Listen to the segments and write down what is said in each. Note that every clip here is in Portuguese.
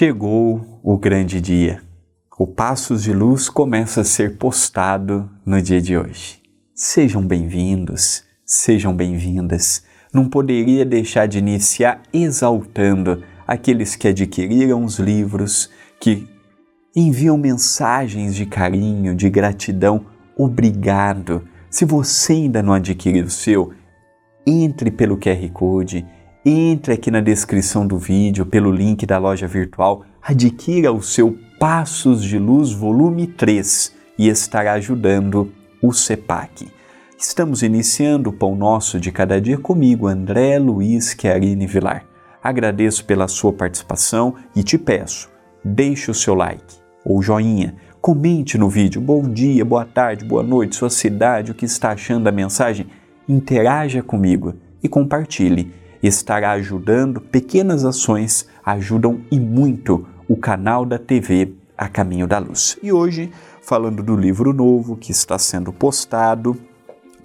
Chegou o grande dia. O Passos de Luz começa a ser postado no dia de hoje. Sejam bem-vindos, sejam bem-vindas. Não poderia deixar de iniciar exaltando aqueles que adquiriram os livros, que enviam mensagens de carinho, de gratidão. Obrigado. Se você ainda não adquiriu o seu, entre pelo QR Code entre aqui na descrição do vídeo pelo link da loja virtual, adquira o seu Passos de Luz volume 3 e estará ajudando o CEPAC. Estamos iniciando o Pão Nosso de Cada Dia comigo, André Luiz Chiarini Vilar. Agradeço pela sua participação e te peço, deixe o seu like ou joinha, comente no vídeo. Bom dia, boa tarde, boa noite, sua cidade, o que está achando da mensagem, interaja comigo e compartilhe estará ajudando, pequenas ações ajudam e muito o canal da TV A Caminho da Luz. E hoje, falando do livro novo que está sendo postado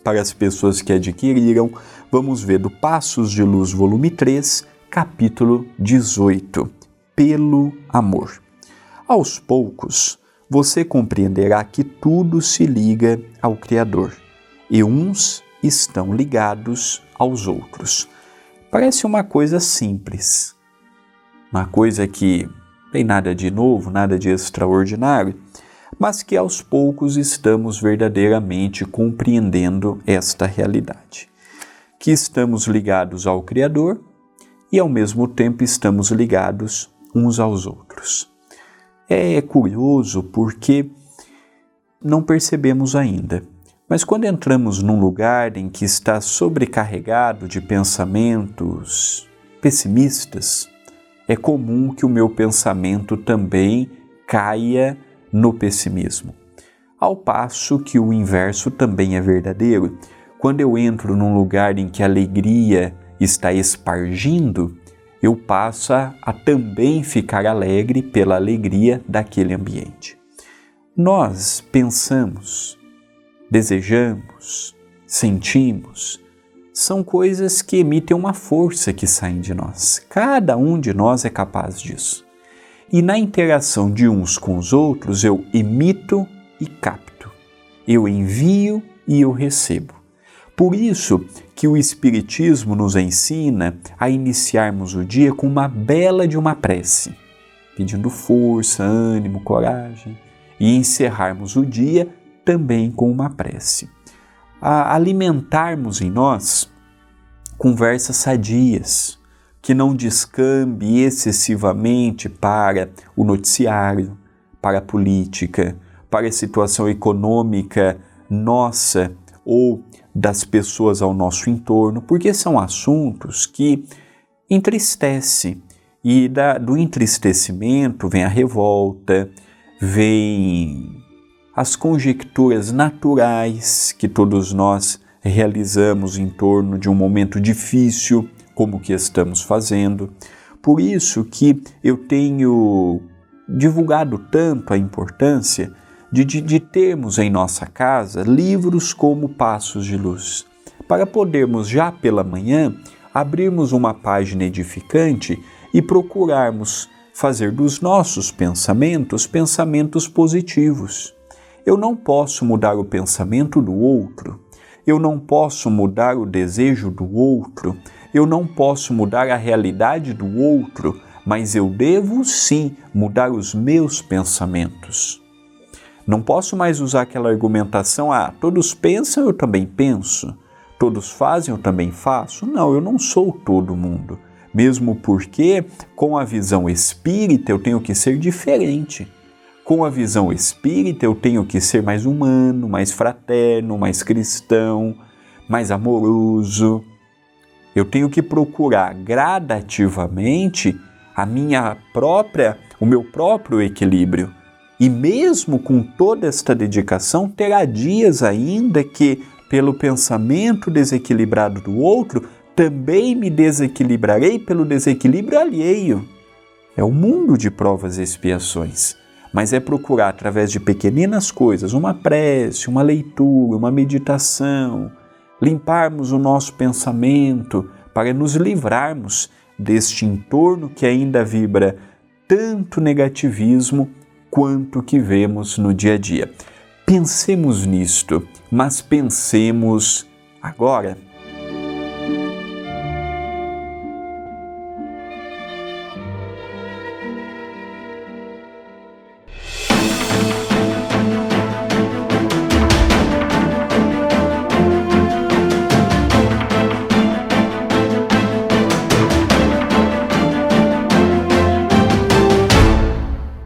para as pessoas que adquiriram, vamos ver do Passos de Luz, volume 3, capítulo 18, Pelo Amor. Aos poucos, você compreenderá que tudo se liga ao Criador e uns estão ligados aos outros. Parece uma coisa simples, uma coisa que tem nada de novo, nada de extraordinário, mas que aos poucos estamos verdadeiramente compreendendo esta realidade. Que estamos ligados ao Criador e ao mesmo tempo estamos ligados uns aos outros. É curioso porque não percebemos ainda mas quando entramos num lugar em que está sobrecarregado de pensamentos pessimistas, é comum que o meu pensamento também caia no pessimismo. Ao passo que o inverso também é verdadeiro. Quando eu entro num lugar em que a alegria está espargindo, eu passo a, também ficar alegre pela alegria daquele ambiente. Nós pensamos, desejamos, sentimos, são coisas que emitem uma força que saem de nós. Cada um de nós é capaz disso. E na interação de uns com os outros, eu emito e capto. Eu envio e eu recebo. Por isso que o Espiritismo nos ensina a iniciarmos o dia com uma bela de uma prece, pedindo força, ânimo, coragem, e encerrarmos o dia também com uma prece. A alimentarmos em nós conversas sadias, que não descambe excessivamente para o noticiário, para a política, para a situação econômica nossa ou das pessoas ao nosso entorno, porque são assuntos que entristecem e da, do entristecimento vem a revolta, vem as conjecturas naturais que todos nós realizamos em torno de um momento difícil, como o que estamos fazendo. Por isso que eu tenho divulgado tanto a importância de, de, de termos em nossa casa livros como Passos de Luz, para podermos já pela manhã abrirmos uma página edificante e procurarmos fazer dos nossos pensamentos pensamentos positivos. Eu não posso mudar o pensamento do outro, eu não posso mudar o desejo do outro, eu não posso mudar a realidade do outro, mas eu devo sim mudar os meus pensamentos. Não posso mais usar aquela argumentação: ah, todos pensam, eu também penso, todos fazem, eu também faço. Não, eu não sou todo mundo. Mesmo porque, com a visão espírita, eu tenho que ser diferente. Com a visão espírita, eu tenho que ser mais humano, mais fraterno, mais cristão, mais amoroso. Eu tenho que procurar gradativamente a minha própria, o meu próprio equilíbrio. E mesmo com toda esta dedicação, terá dias ainda que, pelo pensamento desequilibrado do outro, também me desequilibrarei pelo desequilíbrio alheio. É o mundo de provas e expiações mas é procurar através de pequeninas coisas, uma prece, uma leitura, uma meditação, limparmos o nosso pensamento para nos livrarmos deste entorno que ainda vibra tanto negativismo quanto o que vemos no dia a dia. Pensemos nisto, mas pensemos agora